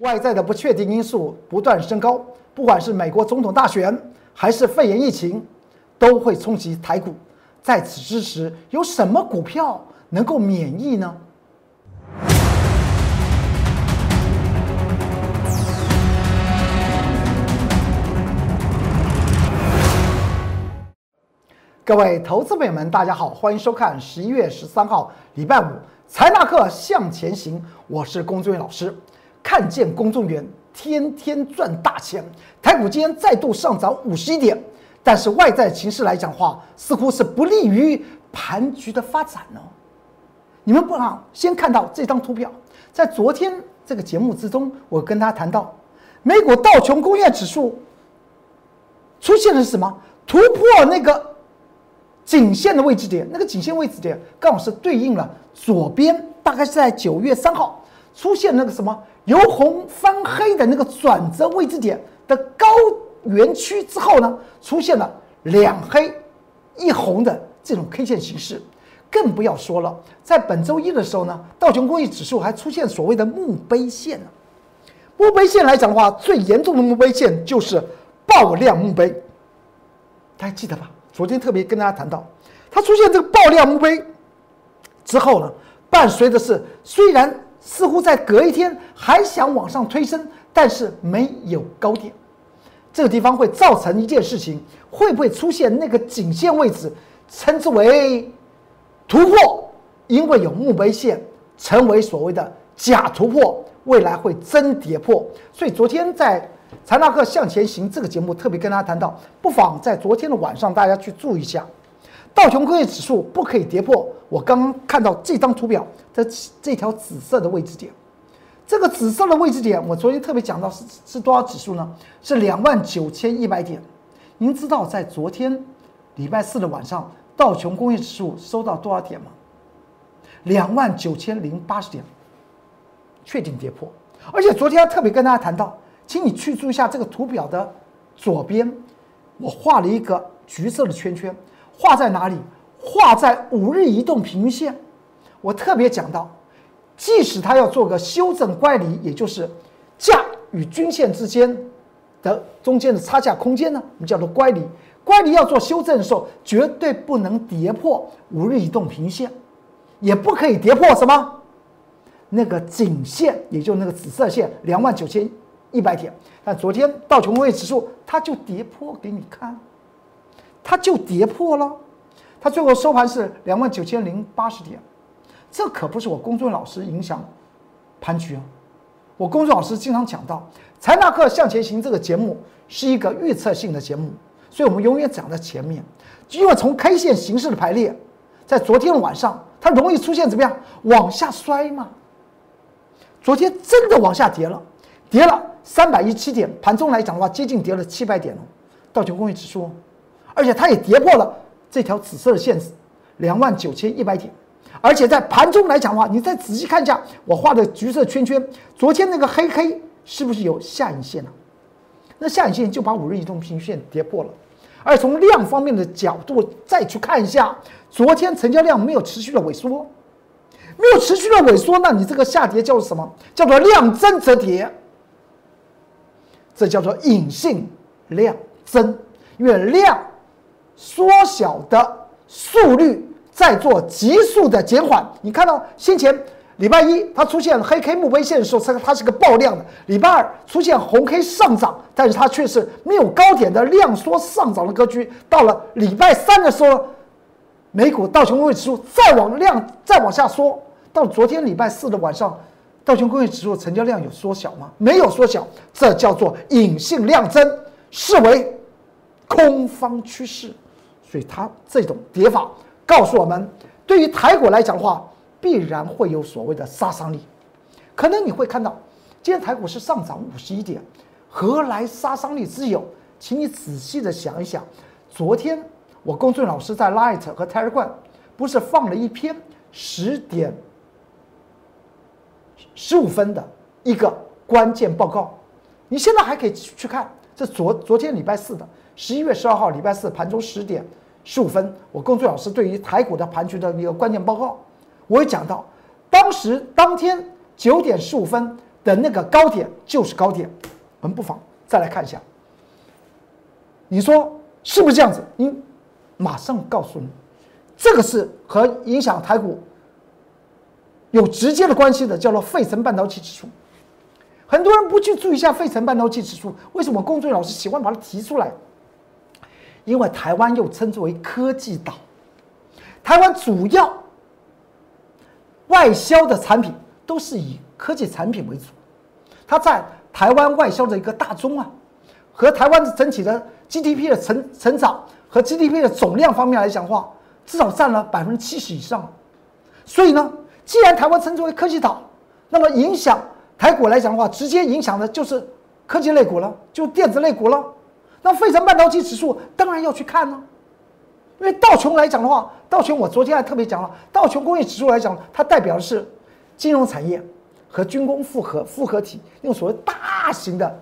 外在的不确定因素不断升高，不管是美国总统大选还是肺炎疫情，都会冲击台股。在此之时，有什么股票能够免疫呢？各位投资朋友们，大家好，欢迎收看十一月十三号礼拜五财纳课向前行，我是龚俊元老师。看见公众员天天赚大钱，台股今天再度上涨五十一点，但是外在形势来讲话，似乎是不利于盘局的发展呢。你们不妨先看到这张图表，在昨天这个节目之中，我跟他谈到，美股道琼工业指数出现的是什么？突破那个颈线的位置点，那个颈线位置点刚好是对应了左边，大概是在九月三号出现那个什么？由红翻黑的那个转折位置点的高原区之后呢，出现了两黑一红的这种 K 线形式，更不要说了，在本周一的时候呢，道琼工业指数还出现所谓的墓碑线呢。墓碑线来讲的话，最严重的墓碑线就是爆量墓碑，大家记得吧？昨天特别跟大家谈到，它出现这个爆量墓碑之后呢，伴随的是虽然。似乎在隔一天还想往上推升，但是没有高点，这个地方会造成一件事情，会不会出现那个颈线位置，称之为突破？因为有墓碑线，成为所谓的假突破，未来会真跌破。所以昨天在财纳克向前行这个节目特别跟大家谈到，不妨在昨天的晚上大家去注意一下。道琼工业指数不可以跌破，我刚刚看到这张图表的这条紫色的位置点，这个紫色的位置点，我昨天特别讲到是是多少指数呢？是两万九千一百点。您知道在昨天礼拜四的晚上，道琼工业指数收到多少点吗？两万九千零八十点，确定跌破。而且昨天还特别跟大家谈到，请你去注意一下这个图表的左边，我画了一个橘色的圈圈。画在哪里？画在五日移动平均线。我特别讲到，即使它要做个修正乖离，也就是价与均线之间的中间的差价空间呢，我们叫做乖离。乖离要做修正的时候，绝对不能跌破五日移动平均线，也不可以跌破什么那个颈线，也就那个紫色线两万九千一百点。但昨天道琼工业指数它就跌破给你看。它就跌破了，它最后收盘是两万九千零八十点，这可不是我公众老师影响盘局啊！我公众老师经常讲到，财纳克向前行这个节目是一个预测性的节目，所以我们永远讲在前面，因为从 K 线形式的排列，在昨天晚上它容易出现怎么样往下摔嘛？昨天真的往下跌了，跌了三百一七点，盘中来讲的话，接近跌了七百点了，道琼工业指数。而且它也跌破了这条紫色的线，两万九千一百点。而且在盘中来讲的话，你再仔细看一下我画的橘色圈圈，昨天那个黑黑是不是有下影线呢？那下影线就把五日移动平均线跌破了。而从量方面的角度再去看一下，昨天成交量没有持续的萎缩，没有持续的萎缩，那你这个下跌叫做什么？叫做量增则跌，这叫做隐性量增，因为量。缩小的速率在做急速的减缓。你看到先前礼拜一它出现黑 K 墓碑线的时候，它它是个爆量的；礼拜二出现红 K 上涨，但是它却是没有高点的量缩上涨的格局。到了礼拜三的时候，美股道琼工业指数再往量再往下缩。到昨天礼拜四的晚上，道琼工业指数成交量有缩小吗？没有缩小，这叫做隐性量增，视为空方趋势。所以它这种跌法告诉我们，对于台股来讲的话，必然会有所谓的杀伤力。可能你会看到，今天台股是上涨五十一点，何来杀伤力之有？请你仔细的想一想。昨天我公孙老师在 Light 和 Telegram 不是放了一篇十点十五分的一个关键报告？你现在还可以去看，这昨昨天礼拜四的十一月十二号礼拜四盘中十点。十五分，我龚俊老师对于台股的盘局的一个关键报告，我也讲到，当时当天九点十五分的那个高点就是高点，我们不妨再来看一下。你说是不是这样子？你马上告诉你，这个是和影响台股有直接的关系的，叫做费城半导体指数。很多人不去注意一下费城半导体指数，为什么工作老师喜欢把它提出来？因为台湾又称之为科技岛，台湾主要外销的产品都是以科技产品为主，它在台湾外销的一个大宗啊，和台湾整体的 GDP 的成成长和 GDP 的总量方面来讲话，至少占了百分之七十以上。所以呢，既然台湾称之为科技岛，那么影响台股来讲的话，直接影响的就是科技类股了，就电子类股了。那费城半导体指数当然要去看呢，因为道琼来讲的话，道琼我昨天还特别讲了，道琼工业指数来讲，它代表的是金融产业和军工复合复合体用所谓大型的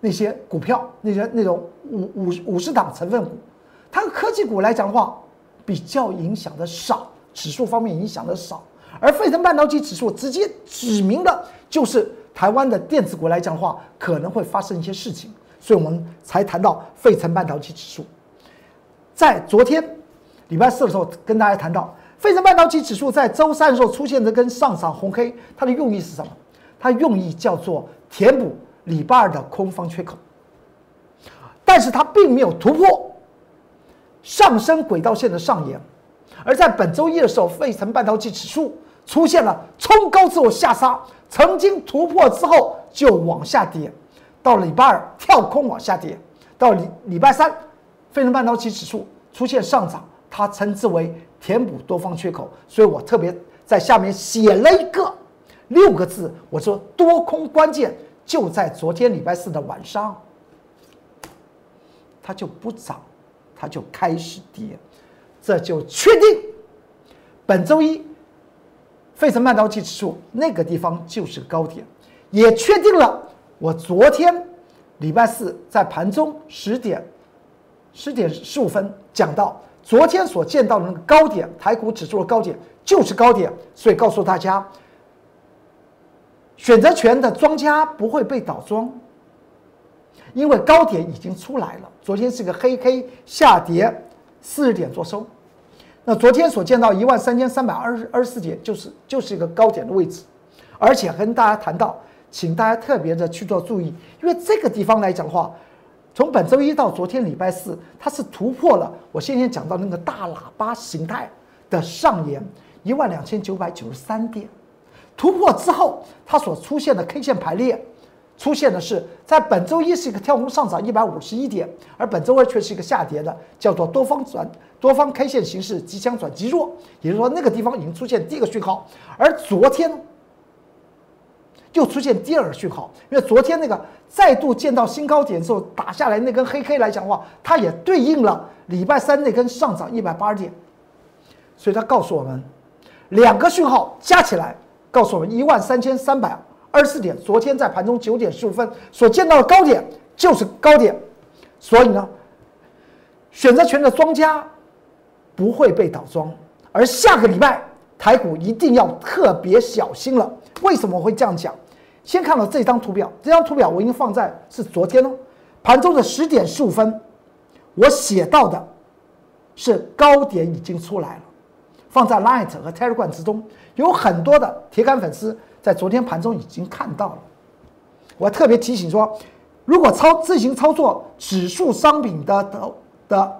那些股票，那些那种五五五十档成分股，它的科技股来讲的话，比较影响的少，指数方面影响的少，而费城半导体指数直接指明的就是台湾的电子股来讲的话，可能会发生一些事情。所以我们才谈到费城半导体指数，在昨天礼拜四的时候跟大家谈到，费城半导体指数在周三的时候出现这根上涨红黑，它的用意是什么？它用意叫做填补礼拜二的空方缺口，但是它并没有突破上升轨道线的上沿，而在本周一的时候，费城半导体指数出现了冲高之后下杀，曾经突破之后就往下跌。到礼拜二跳空往下跌，到礼礼拜三，费城半导体指数出现上涨，它称之为填补多方缺口，所以我特别在下面写了一个六个字，我说多空关键就在昨天礼拜四的晚上，它就不涨，它就开始跌，这就确定本周一费城半导体指数那个地方就是高点，也确定了。我昨天礼拜四在盘中十点十点十五分讲到，昨天所见到的那个高点，台股指数的高点就是高点，所以告诉大家，选择权的庄家不会被倒庄，因为高点已经出来了。昨天是个黑 K 下跌四十点做收，那昨天所见到一万三千三百二十二十四点，就是就是一个高点的位置，而且跟大家谈到。请大家特别的去做注意，因为这个地方来讲的话，从本周一到昨天礼拜四，它是突破了我先前讲到那个大喇叭形态的上沿一万两千九百九十三点，突破之后，它所出现的 K 线排列，出现的是在本周一是一个跳空上涨一百五十一点，而本周二却是一个下跌的，叫做多方转多方 K 线形式即将转极弱，也就是说那个地方已经出现第一个讯号，而昨天。又出现第二个讯号，因为昨天那个再度见到新高点之后打下来那根黑 K 来讲的话，它也对应了礼拜三那根上涨一百八十点，所以它告诉我们，两个讯号加起来告诉我们一万三千三百二十四点，昨天在盘中九点十五分所见到的高点就是高点，所以呢，选择权的庄家不会被倒庄，而下个礼拜台股一定要特别小心了。为什么会这样讲？先看到这张图表，这张图表我已经放在是昨天哦，盘中的十点十五分，我写到的是高点已经出来了，放在 Light 和 Telegram 之中，有很多的铁杆粉丝在昨天盘中已经看到了。我特别提醒说，如果操自行操作指数商品的投的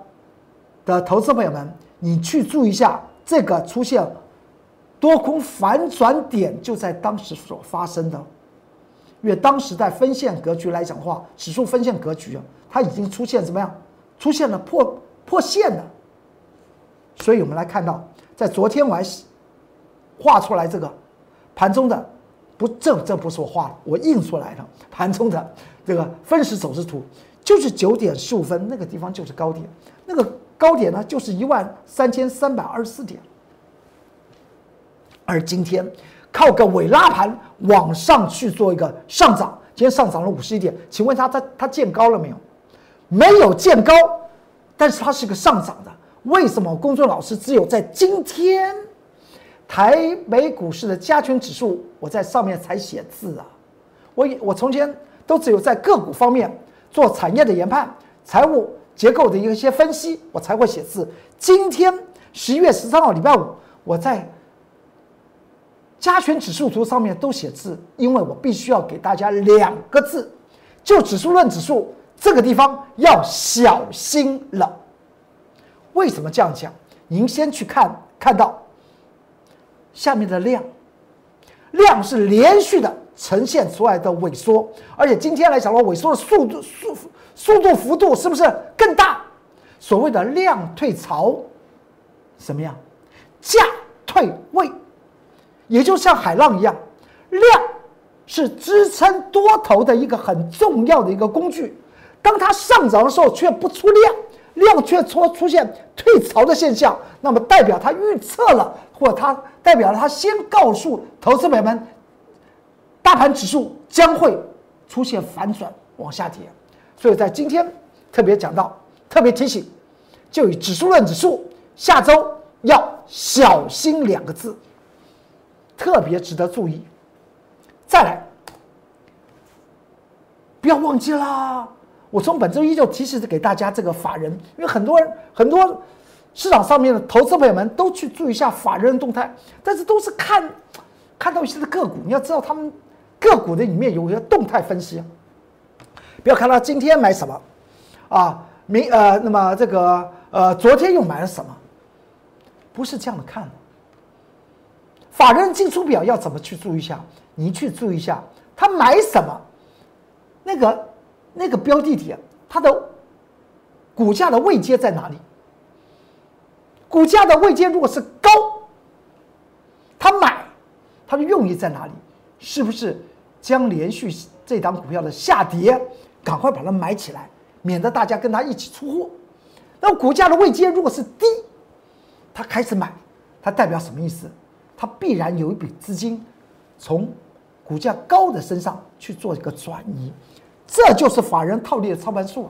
的投资朋友们，你去注意一下这个出现。多空反转点就在当时所发生的，因为当时在分线格局来讲的话，指数分线格局啊，它已经出现怎么样？出现了破破线了。所以我们来看到，在昨天我还画出来这个盘中的，不，这这不是我画的，我印出来的盘中的这个分时走势图，就是九点十五分那个地方就是高点，那个高点呢就是一万三千三百二十四点。而今天靠个尾拉盘往上去做一个上涨，今天上涨了五十一点，请问它它它见高了没有？没有见高，但是它是个上涨的。为什么公众老师只有在今天台北股市的加权指数，我在上面才写字啊？我我从前都只有在个股方面做产业的研判、财务结构的一些分析，我才会写字。今天十一月十三号礼拜五，我在加权指数图上面都写字，因为我必须要给大家两个字，就指数论指数这个地方要小心了。为什么这样讲？您先去看看到下面的量，量是连续的呈现出来的萎缩，而且今天来讲的话，萎缩的速度速速度幅度是不是更大？所谓的量退潮，什么样？价退位，也就像海浪一样，量是支撑多头的一个很重要的一个工具，当它上涨的时候却不出量。量却出出现退潮的现象，那么代表它预测了，或它代表了它先告诉投资者们，大盘指数将会出现反转往下跌。所以在今天特别讲到，特别提醒，就以指数论指数下周要小心两个字，特别值得注意。再来，不要忘记啦。我从本周一就提示给大家这个法人，因为很多人很多市场上面的投资朋友们都去注意一下法人的动态，但是都是看看到一些的个股，你要知道他们个股的里面有一些动态分析，不要看他今天买什么啊，明呃那么这个呃昨天又买了什么，不是这样的看。法人进出表要怎么去注意一下？你去注意一下他买什么，那个。那个标的点，它的股价的位阶在哪里？股价的位阶如果是高，他买，他的用意在哪里？是不是将连续这档股票的下跌，赶快把它买起来，免得大家跟他一起出货？那股价的位阶如果是低，他开始买，它代表什么意思？它必然有一笔资金从股价高的身上去做一个转移。这就是法人套利的操盘术，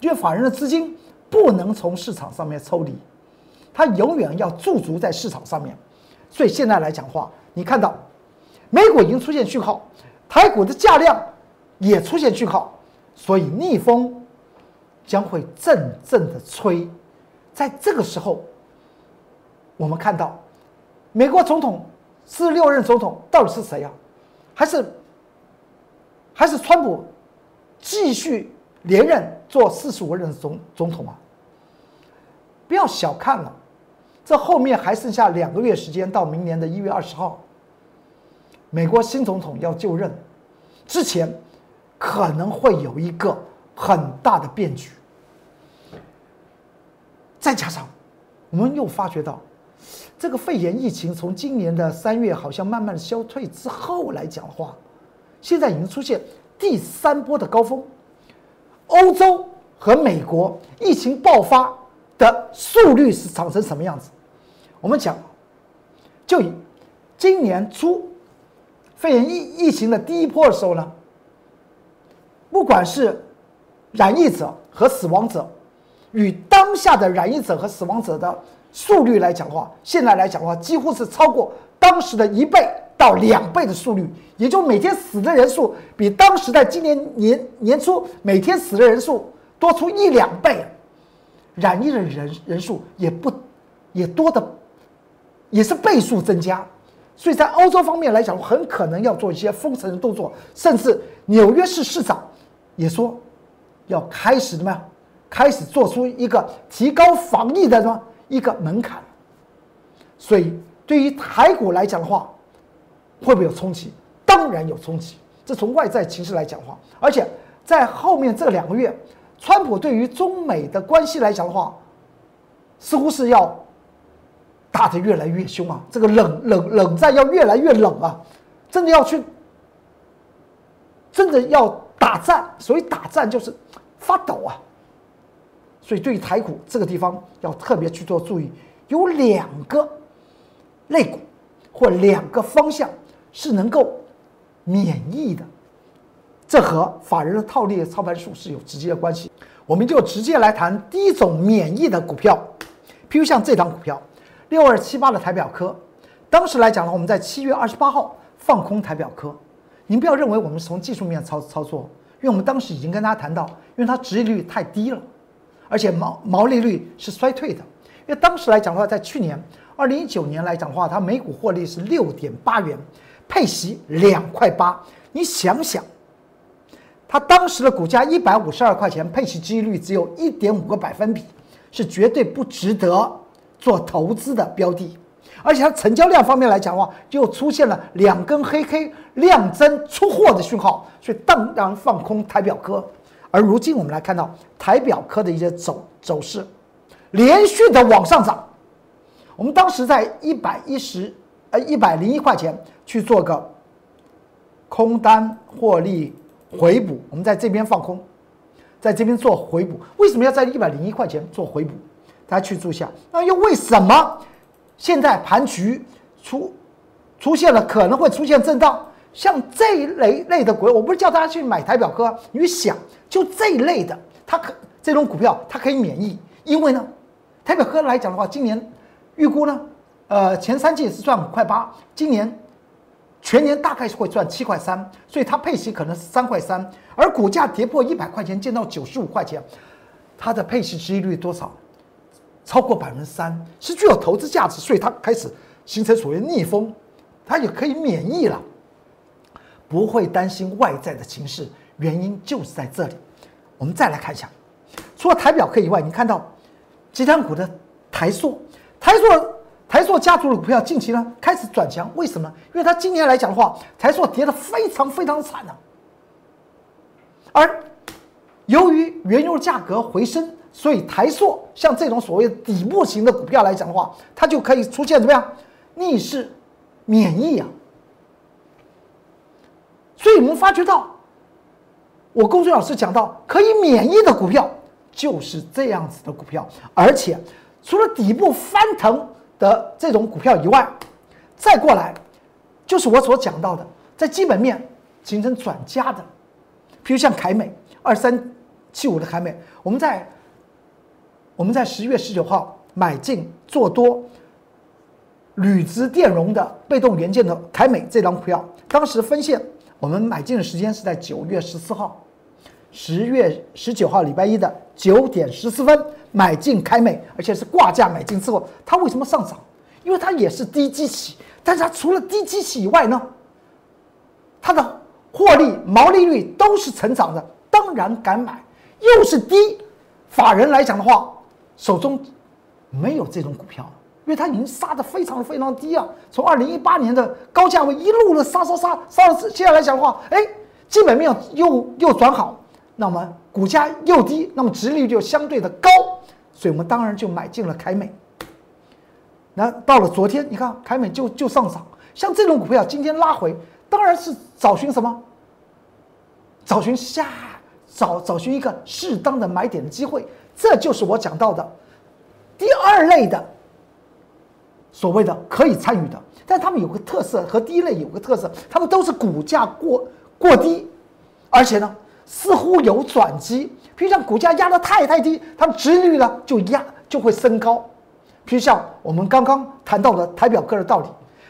因为法人的资金不能从市场上面抽离，它永远要驻足在市场上面。所以现在来讲话，你看到美股已经出现讯号，台股的价量也出现讯号，所以逆风将会阵阵的吹。在这个时候，我们看到美国总统四十六任总统到底是谁呀？还是？还是川普继续连任做四十五任总总统啊？不要小看了，这后面还剩下两个月时间，到明年的一月二十号，美国新总统要就任，之前可能会有一个很大的变局。再加上我们又发觉到，这个肺炎疫情从今年的三月好像慢慢消退之后来讲的话。现在已经出现第三波的高峰，欧洲和美国疫情爆发的速率是长成什么样子？我们讲，就以今年初肺炎疫疫情的第一波的时候呢，不管是染疫者和死亡者，与当下的染疫者和死亡者的速率来讲的话，现在来讲的话，几乎是超过当时的一倍。到两倍的速率，也就每天死的人数比当时在今年年年初每天死的人数多出一两倍，染疫的人人数也不也多的，也是倍数增加，所以在欧洲方面来讲，很可能要做一些封城的动作，甚至纽约市市长也说要开始什么，开始做出一个提高防疫的什么一个门槛，所以对于台股来讲的话。会不会有冲击？当然有冲击。这从外在形势来讲的话，而且在后面这两个月，川普对于中美的关系来讲的话，似乎是要打得越来越凶啊！这个冷冷冷战要越来越冷啊！真的要去，真的要打战。所以打战就是发抖啊！所以对于台股这个地方要特别去做注意，有两个类股或两个方向。是能够免疫的，这和法人的套利操盘术是有直接的关系。我们就直接来谈第一种免疫的股票，譬如像这档股票六二七八的台表科，当时来讲呢，我们在七月二十八号放空台表科，您不要认为我们是从技术面操操作，因为我们当时已经跟大家谈到，因为它殖利率太低了，而且毛毛利率是衰退的。因为当时来讲的话，在去年二零一九年来讲的话，它每股获利是六点八元，配息两块八。你想想，它当时的股价一百五十二块钱，配息几率只有一点五个百分比，是绝对不值得做投资的标的。而且它成交量方面来讲的话，又出现了两根黑 K 量增出货的讯号，所以当然放空台表科。而如今我们来看到台表科的一些走走势，连续的往上涨。我们当时在一百一十呃一百零一块钱去做个空单获利回补，我们在这边放空，在这边做回补。为什么要在一百零一块钱做回补？大家去注意下。那又为什么？现在盘局出出现了可能会出现震荡，像这一类类的股，我不是叫大家去买台表科，你想就这一类的，它可这种股票它可以免疫，因为呢，台表科来讲的话，今年预估呢，呃前三季是赚五块八，今年全年大概是会赚七块三，所以它配息可能是三块三，而股价跌破一百块钱，见到九十五块钱，它的配息收益率多少？超过百分之三是具有投资价值，所以它开始形成所谓逆风，它也可以免疫了，不会担心外在的情势，原因就是在这里。我们再来看一下，除了台表科以外，你看到集团股的台塑，台塑台塑家族的股票近期呢开始转强，为什么？因为它今年来讲的话，台塑跌得非常非常惨啊，而由于原油价格回升。所以台塑像这种所谓底部型的股票来讲的话，它就可以出现怎么样逆势免疫啊？所以我们发觉到，我公孙老师讲到可以免疫的股票就是这样子的股票，而且除了底部翻腾的这种股票以外，再过来就是我所讲到的在基本面形成转加的，比如像凯美二三七五的凯美，我们在。我们在十月十九号买进做多铝质电容的被动元件的凯美这张股票，当时分线我们买进的时间是在九月十四号，十月十九号礼拜一的九点十四分买进开美，而且是挂价买进之后，它为什么上涨？因为它也是低基期，但是它除了低基期以外呢，它的获利毛利率都是成长的，当然敢买，又是低，法人来讲的话。手中没有这种股票，因为它已经杀的非常非常低啊！从二零一八年的高价位一路的杀杀杀杀到现在来讲的话，哎，基本面又又转好，那么股价又低，那么值率就相对的高，所以我们当然就买进了凯美。那到了昨天，你看凯美就就上涨，像这种股票今天拉回，当然是找寻什么？找寻下找找寻一个适当的买点的机会。这就是我讲到的第二类的所谓的可以参与的，但他们有个特色，和第一类有个特色，他们都是股价过过低，而且呢似乎有转机。比如像股价压得太太低，它们值率呢就压就会升高。比如像我们刚刚谈到的台表哥的道理，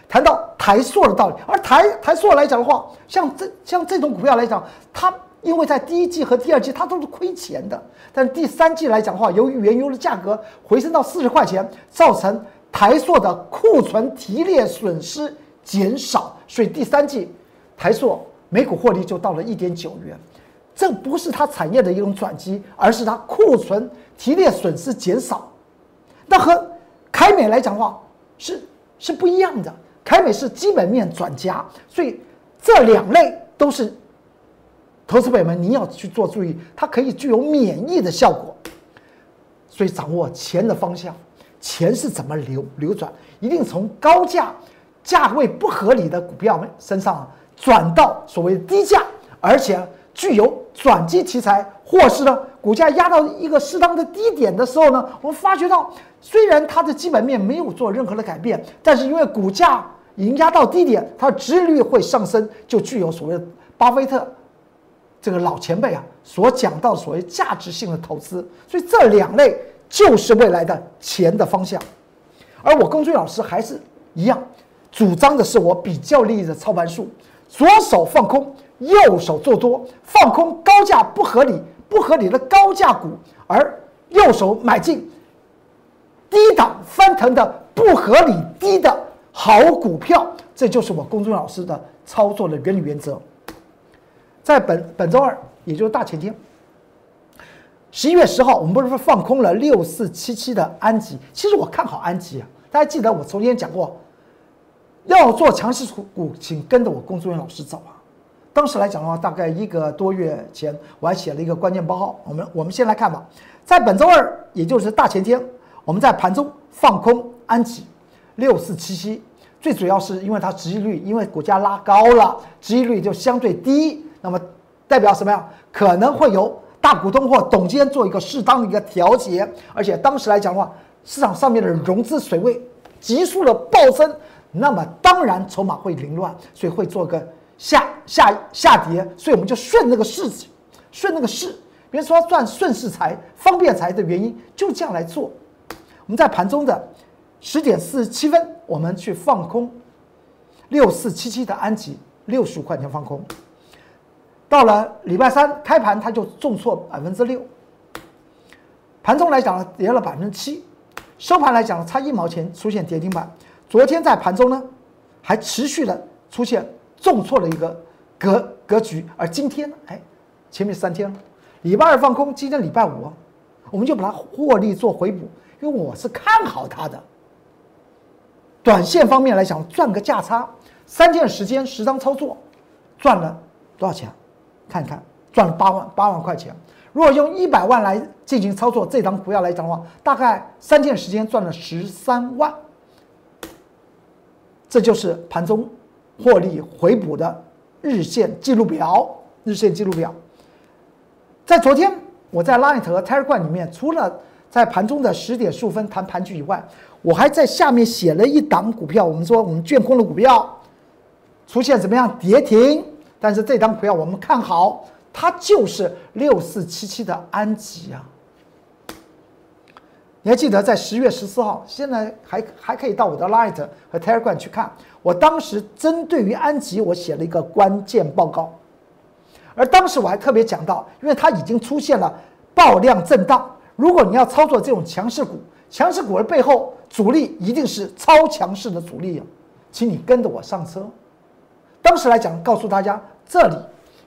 谈到台塑的道理，而台台塑来讲的话，像这像这种股票来讲，它。因为在第一季和第二季它都是亏钱的，但是第三季来讲的话，由于原油的价格回升到四十块钱，造成台塑的库存提炼损失减少，所以第三季台塑每股获利就到了一点九元。这不是它产业的一种转机，而是它库存提炼损失减少。那和凯美来讲的话是是不一样的，凯美是基本面转加，所以这两类都是。投资朋友们，你要去做注意，它可以具有免疫的效果。所以掌握钱的方向，钱是怎么流流转，一定从高价、价位不合理的股票们身上转到所谓低价，而且具有转机题材，或是呢股价压到一个适当的低点的时候呢，我们发觉到，虽然它的基本面没有做任何的改变，但是因为股价已经压到低点，它的值率会上升，就具有所谓的巴菲特。这个老前辈啊，所讲到所谓价值性的投资，所以这两类就是未来的钱的方向。而我龚俊老师还是一样，主张的是我比较利益的操盘术，左手放空，右手做多，放空高价不合理、不合理的高价股，而右手买进低档翻腾的不合理低的好股票，这就是我公众老师的操作的原理原则。在本本周二，也就是大前天，十一月十号，我们不是说放空了六四七七的安吉？其实我看好安吉啊，大家记得我昨天讲过，要做强势股，请跟着我工作人员老师走啊。当时来讲的话，大概一个多月前，我还写了一个关键报告。我们我们先来看吧，在本周二，也就是大前天，我们在盘中放空安吉六四七七，最主要是因为它殖利率，因为股价拉高了，殖利率就相对低。那么代表什么呀？可能会有大股东或董监做一个适当的一个调节，而且当时来讲的话，市场上面的融资水位急速的暴增，那么当然筹码会凌乱，所以会做个下下下跌，所以我们就顺那个势，顺那个势，别说赚顺势财、方便财的原因，就这样来做。我们在盘中的十点四十七分，我们去放空六四七七的安吉，六十五块钱放空。到了礼拜三开盘，它就重挫百分之六。盘中来讲，跌了百分之七，收盘来讲差一毛钱出现跌停板。昨天在盘中呢，还持续的出现重挫的一个格格局，而今天呢，哎，前面三天了，礼拜二放空，今天礼拜五，我们就把它获利做回补，因为我是看好它的。短线方面来讲，赚个价差，三天时间十张操作，赚了多少钱？看看赚了八万八万块钱，如果用一百万来进行操作，这张股票来讲的话，大概三天时间赚了十三万。这就是盘中获利回补的日线记录表。日线记录表，在昨天我在 Line 和 Telegram 里面，除了在盘中的十点十五分谈盘局以外，我还在下面写了一档股票。我们说我们卷空的股票出现怎么样跌停？但是这张股票我们看好，它就是六四七七的安吉啊。你还记得在十月十四号，现在还还可以到我的 Light 和 Telegram 去看。我当时针对于安吉，我写了一个关键报告，而当时我还特别讲到，因为它已经出现了爆量震荡，如果你要操作这种强势股，强势股的背后主力一定是超强势的主力，请你跟着我上车。当时来讲，告诉大家，这里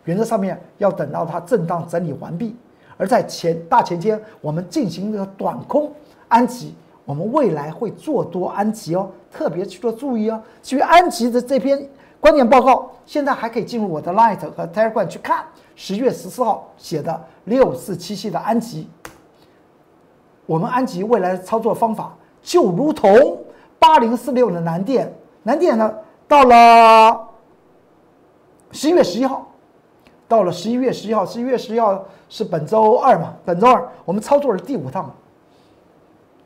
原则上面要等到它震荡整理完毕，而在前大前天，我们进行了短空安吉，我们未来会做多安吉哦，特别去做注意哦。至于安吉的这篇观点报告，现在还可以进入我的 Light 和 Telegram 去看，十月十四号写的六四七七的安吉，我们安吉未来的操作方法就如同八零四六的南电，南电呢到了。十一月十一号，到了十一月十一号，十一月十一号是本周二嘛？本周二我们操作了第五趟，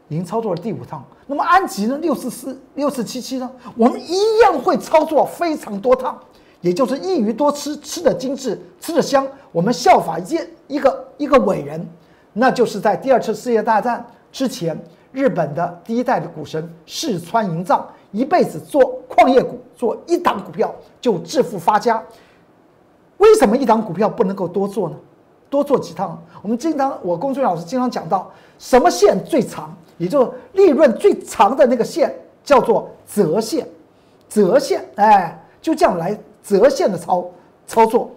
已经操作了第五趟。那么安吉呢？六四四六四七七呢？我们一样会操作非常多趟，也就是一鱼多吃，吃的精致，吃的香。我们效法一件一个一个伟人，那就是在第二次世界大战之前，日本的第一代的股神四川银藏。一辈子做矿业股，做一档股票就致富发家。为什么一档股票不能够多做呢？多做几趟？我们经常，我公孙老师经常讲到，什么线最长，也就是利润最长的那个线，叫做折线。折线，哎，就这样来折线的操操作。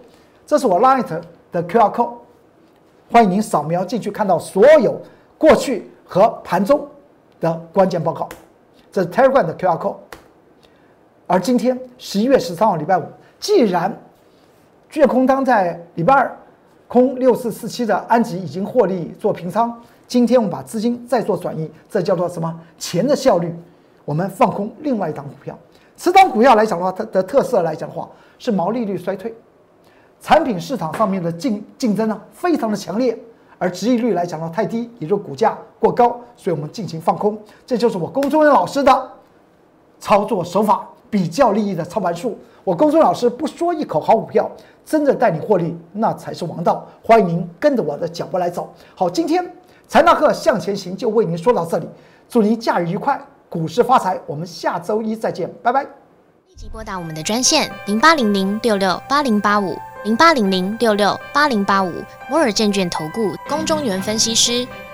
这是我 Light 的 QR code，欢迎您扫描进去，看到所有过去和盘中的关键报告。这是 Telegram 的 QR code，而今天十一月十三号礼拜五，既然卷空单在礼拜二空六四四七的安吉已经获利做平仓，今天我们把资金再做转移，这叫做什么？钱的效率。我们放空另外一档股票，此档股票来讲的话，它的特色来讲的话是毛利率衰退，产品市场上面的竞竞争呢非常的强烈。而值益率来讲呢太低，也就是股价过高，所以我们进行放空。这就是我龚忠元老师的操作手法，比较利益的操盘术。我龚忠老师不说一口好股票，真的带你获利，那才是王道。欢迎您跟着我的脚步来走。好，今天财纳克向前行就为您说到这里，祝您假日愉快，股市发财。我们下周一再见，拜拜。立即拨打我们的专线零八零零六六八零八五零八零零六六八零八五摩尔证券投顾宫中原分析师。